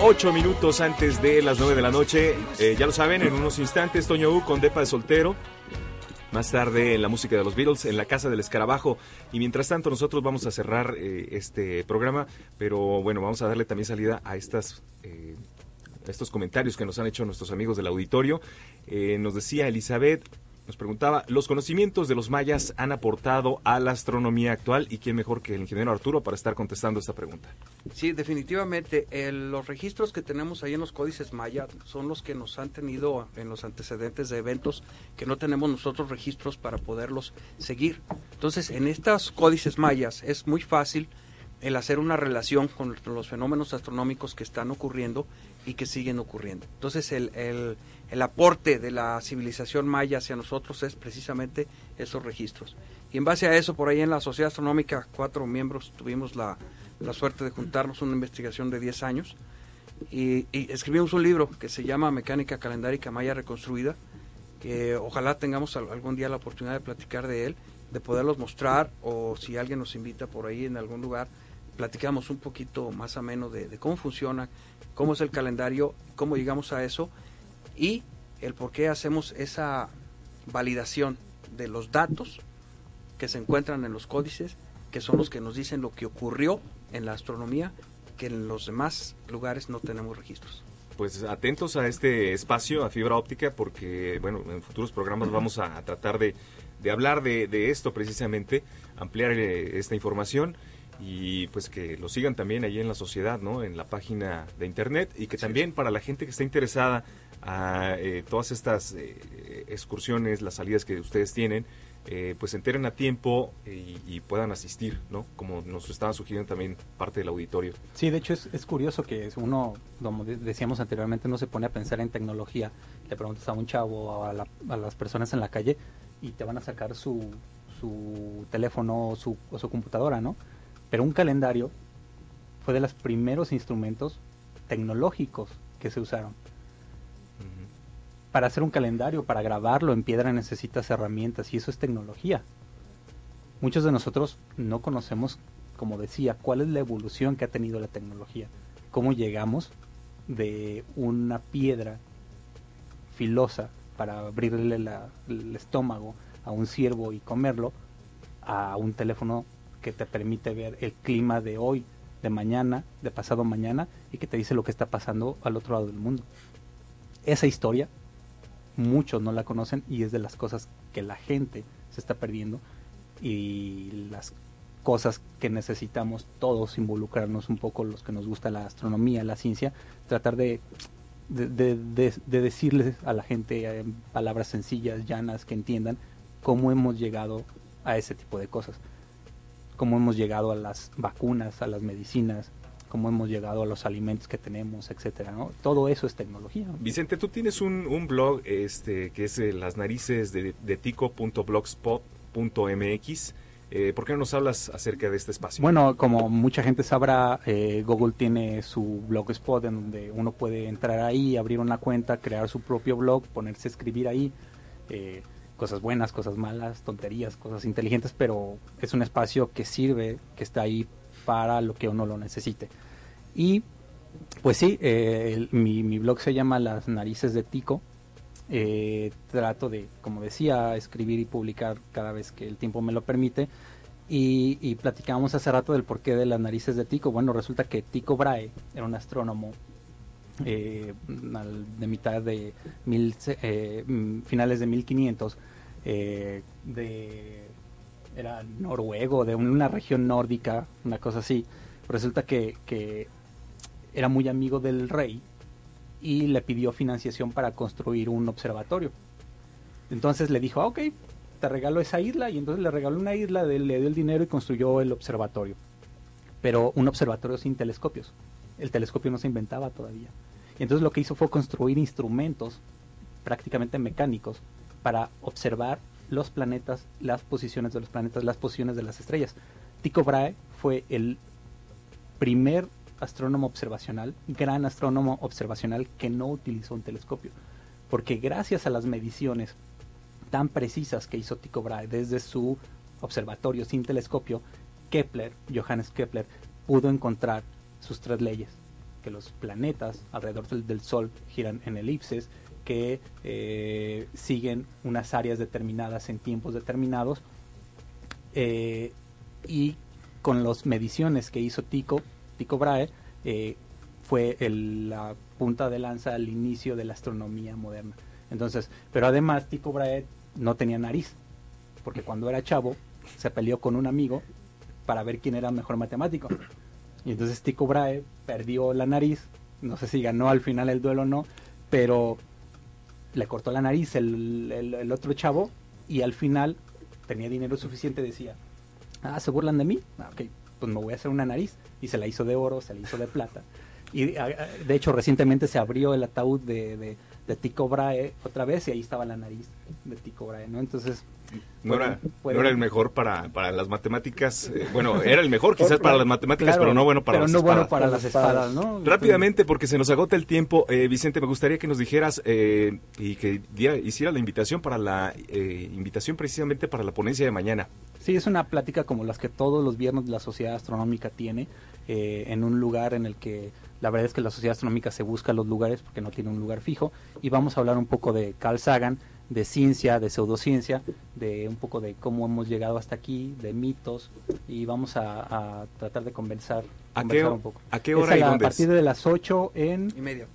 Ocho minutos antes de las nueve de la noche, eh, ya lo saben, en unos instantes Toño U con Depa de Soltero. Más tarde en la música de los Beatles, en la Casa del Escarabajo. Y mientras tanto nosotros vamos a cerrar eh, este programa, pero bueno, vamos a darle también salida a estas... Eh, estos comentarios que nos han hecho nuestros amigos del auditorio. nos decía Elizabeth, nos preguntaba, ¿los conocimientos de los mayas han aportado a la astronomía actual? ¿Y quién mejor que el ingeniero Arturo para estar contestando esta pregunta? Sí, definitivamente. los registros que tenemos ahí en los códices mayas son los que nos han tenido en los antecedentes de eventos que no tenemos nosotros registros para poderlos seguir. Entonces, en estos códices mayas es muy fácil el hacer una relación con los fenómenos astronómicos que están ocurriendo y que siguen ocurriendo. Entonces, el, el el aporte de la civilización maya hacia nosotros es precisamente esos registros. Y en base a eso, por ahí en la Sociedad Astronómica, cuatro miembros tuvimos la, suerte de juntarnos una investigación de 10 años y, escribimos un libro que se llama Mecánica Calendárica Maya Reconstruida, que ojalá tengamos algún día la oportunidad de platicar de él, de poderlos mostrar o si alguien nos invita por ahí en algún lugar, platicamos un poquito más ameno de, de cómo funciona, cómo es el calendario, cómo llegamos a eso y el por qué hacemos esa validación de los datos que se encuentran en los códices, que son los que nos dicen lo que ocurrió en la astronomía, que en los demás lugares no tenemos registros. Pues atentos a este espacio, a fibra óptica, porque bueno, en futuros programas vamos a, tratar de, hablar de, de, esto precisamente, ampliar eh, esta información y pues que lo sigan también ahí en la sociedad, ¿no? En la página de internet y que también para la gente que está interesada a eh, todas estas eh, excursiones, las salidas que ustedes tienen, eh, pues se enteren a tiempo y, puedan asistir, ¿no? Como nos estaba sugiriendo también parte del auditorio. Sí, de hecho es, es curioso que uno, como decíamos anteriormente, no se pone a pensar en tecnología. Le preguntas a un chavo o a, a las personas en la calle y te van a sacar su, su teléfono o su, o su computadora, ¿no? Pero un calendario fue de los primeros instrumentos tecnológicos que se usaron para hacer un calendario, para grabarlo en piedra necesitas herramientas y eso es tecnología. Muchos de nosotros no conocemos, como decía, cuál es la evolución que ha tenido la tecnología, cómo llegamos de una piedra filosa para abrirle el estómago a un ciervo y comerlo, a un teléfono que te permite ver el clima de hoy, de mañana, de pasado mañana y que te dice lo que está pasando al otro lado del mundo. Esa historia muchos no la conocen y es de las cosas que la gente se está perdiendo y las cosas que necesitamos todos involucrarnos un poco los que nos gusta la astronomía, la ciencia, tratar de, de, de, decirles a la gente en palabras sencillas, llanas, que entiendan cómo hemos llegado a ese tipo de cosas, cómo hemos llegado a las vacunas, a las medicinas, cómo hemos llegado a los alimentos que tenemos, etcétera, ¿no? Todo eso es tecnología. Vicente, tú tienes un, blog este que es eh, las narices de, de tico.blogspot.mx. Eh, ¿Por qué no nos hablas acerca de este espacio? Bueno, como mucha gente sabrá, eh, Google tiene su blogspot en donde uno puede entrar ahí, abrir una cuenta, crear su propio blog, ponerse a escribir ahí. Cosas buenas, cosas malas, tonterías, cosas inteligentes, pero es un espacio que sirve, que está ahí para lo que uno lo necesite. Y pues sí, eh, mi, blog se llama Las Narices de Tico. Eh, trato de, como decía, escribir y publicar cada vez que el tiempo me lo permite. Y, y platicábamos hace rato del porqué de las narices de Tico. Bueno, resulta que Tico Brahe era un astrónomo eh, de mitad de mil, finales de 1500 de era noruego, de una región nórdica, una cosa así. Resulta que, que era muy amigo del rey y le pidió financiación para construir un observatorio. Entonces le dijo, ah, ok, te regalo esa isla y entonces le regaló una isla, le dio el dinero y construyó el observatorio. Pero un observatorio sin telescopios. El telescopio no se inventaba todavía. Y entonces lo que hizo fue construir instrumentos prácticamente mecánicos para observar los planetas, las posiciones de los planetas, las posiciones de las estrellas. Tycho Brahe fue el primer astrónomo observacional, gran astrónomo observacional que no utilizó un telescopio, porque gracias a las mediciones tan precisas que hizo Tycho Brahe desde su observatorio sin telescopio, Kepler, Johannes Kepler, pudo encontrar sus tres leyes, que los planetas alrededor del, Sol giran en elipses, que eh, siguen unas áreas determinadas en tiempos determinados, eh, y con las mediciones que hizo Tycho, Tycho Brahe, eh, fue la punta de lanza al inicio de la astronomía moderna. Entonces, pero además Tycho Brahe no tenía nariz, porque cuando era chavo se peleó con un amigo para ver quién era mejor matemático. Y entonces Tycho Brahe perdió la nariz, no sé si ganó al final el duelo o no, pero le cortó la nariz el, otro chavo y al final tenía dinero suficiente, decía, ah, ¿se burlan de mí? Ah, ok, pues me voy a hacer una nariz. Y se la hizo de oro, se la hizo de plata. Y ah, de hecho recientemente se abrió el ataúd de, de Tycho Brahe otra vez y ahí estaba la nariz de Tycho Brahe, ¿no? Entonces no era, era el mejor para, para las matemáticas. Eh, bueno, era el mejor quizás para las matemáticas, pero no bueno para pero las no bueno para las espadas, ¿no? Rápidamente, porque se nos agota el tiempo, eh, Vicente, me gustaría que nos dijeras eh, y que hiciera la invitación para la invitación precisamente para la ponencia de mañana. Sí, es una plática como las que todos los viernes la Sociedad Astronómica tiene, en un lugar en el que la verdad es que la Sociedad Astronómica se busca los lugares porque no tiene un lugar fijo, y vamos a hablar un poco de Carl Sagan, de ciencia, de pseudociencia, de un poco de cómo hemos llegado hasta aquí, de mitos, y vamos a, tratar de conversar, ¿A qué, un poco. ¿A qué hora y A partir de las 8 en... Y media.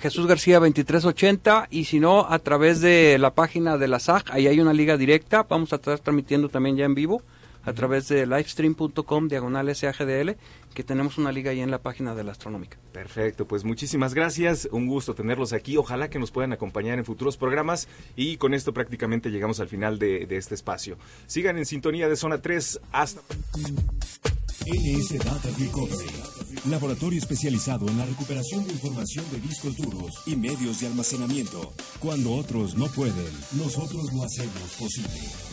Jesús García 2380 y si no a través de la página de la SAG, ahí hay una liga directa, vamos a estar transmitiendo también ya en vivo a través de livestream.com diagonal SAGDL, que tenemos una liga ahí en la página de la Astronómica. Perfecto, pues muchísimas gracias, un gusto tenerlos aquí, ojalá que nos puedan acompañar en futuros programas y con esto prácticamente llegamos al final de, este espacio. Sigan en sintonía de Zona 3, hasta... NS Data Recovery, laboratorio especializado en la recuperación de información de discos duros y medios de almacenamiento. Cuando otros no pueden, nosotros lo hacemos posible